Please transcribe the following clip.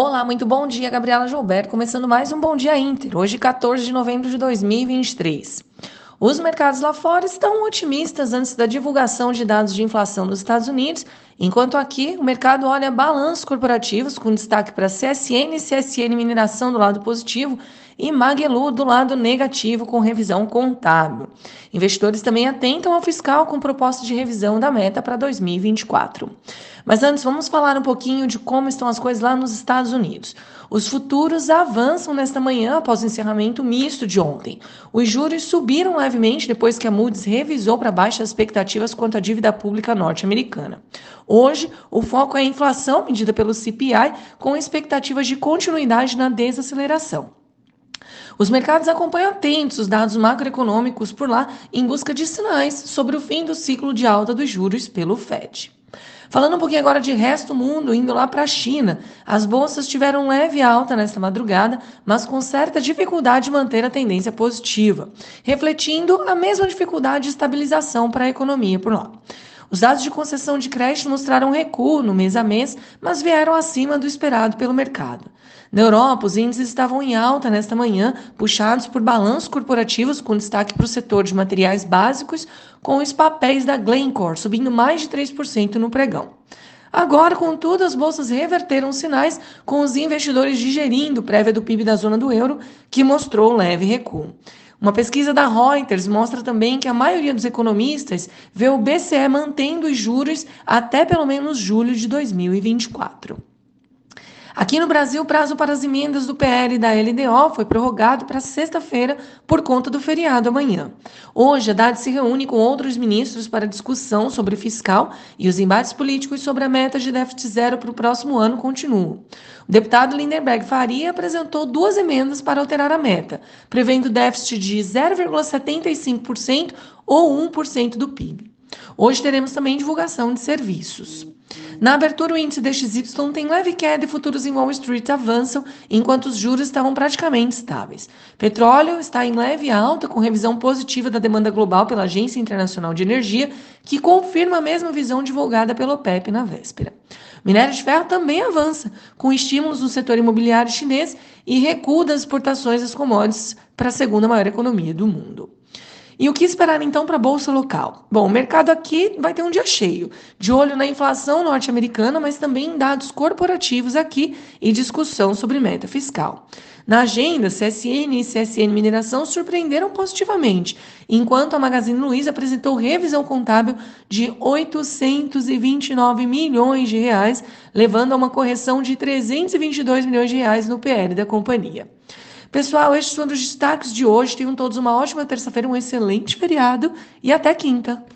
Olá, muito bom dia, Gabriela Gilberto, começando mais um Bom Dia Inter, hoje 14 de novembro de 2023. Os mercados lá fora estão otimistas antes da divulgação de dados de inflação nos Estados Unidos, enquanto aqui o mercado olha balanços corporativos com destaque para CSN CSN Mineração do lado positivo e Magelu do lado negativo com revisão contábil. Investidores também atentam ao fiscal com proposta de revisão da meta para 2024. Mas antes, vamos falar um pouquinho de como estão as coisas lá nos Estados Unidos. Os futuros avançam nesta manhã após o encerramento misto de ontem. Os juros subiram levemente depois que a Moody's revisou para baixo as expectativas quanto à dívida pública norte-americana. Hoje, o foco é a inflação medida pelo CPI, com expectativas de continuidade na desaceleração. Os mercados acompanham atentos os dados macroeconômicos por lá em busca de sinais sobre o fim do ciclo de alta dos juros pelo Fed. Falando um pouquinho agora de resto do mundo, indo lá para a China, as bolsas tiveram leve alta nesta madrugada, mas com certa dificuldade de manter a tendência positiva, refletindo a mesma dificuldade de estabilização para a economia por lá. Os dados de concessão de crédito mostraram recuo no mês a mês, mas vieram acima do esperado pelo mercado. Na Europa, os índices estavam em alta nesta manhã, puxados por balanços corporativos com destaque para o setor de materiais básicos, com os papéis da Glencore subindo mais de 3% no pregão. Agora, contudo, as bolsas reverteram sinais, com os investidores digerindo prévia do PIB da zona do euro, que mostrou leve recuo. Uma pesquisa da Reuters mostra também que a maioria dos economistas vê o BCE mantendo os juros até pelo menos julho de 2024. Aqui no Brasil, o prazo para as emendas do PL e da LDO foi prorrogado para sexta-feira por conta do feriado amanhã. Hoje, a DAD se reúne com outros ministros para discussão sobre fiscal e os embates políticos sobre a meta de déficit zero para o próximo ano continuam. O deputado Lindenberg Faria apresentou duas emendas para alterar a meta, prevendo déficit de 0,75% ou 1% do PIB. Hoje teremos também divulgação de serviços. Na abertura, o índice DXY tem leve queda e futuros em Wall Street avançam, enquanto os juros estavam praticamente estáveis. Petróleo está em leve alta, com revisão positiva da demanda global pela Agência Internacional de Energia, que confirma a mesma visão divulgada pelo OPEP na véspera. Minério de ferro também avança, com estímulos no setor imobiliário chinês e recuo das exportações das commodities para a segunda maior economia do mundo. E o que esperar então para a bolsa local? Bom, o mercado aqui vai ter um dia cheio, de olho na inflação norte-americana, mas também em dados corporativos aqui e discussão sobre meta fiscal. Na agenda, CSN e CSN Mineração surpreenderam positivamente, enquanto a Magazine Luiza apresentou revisão contábil de 829 milhões de reais, levando a uma correção de 322 milhões de reais no PL da companhia. Pessoal, estes foram os destaques de hoje. Tenham todos uma ótima terça-feira, um excelente feriado e até quinta.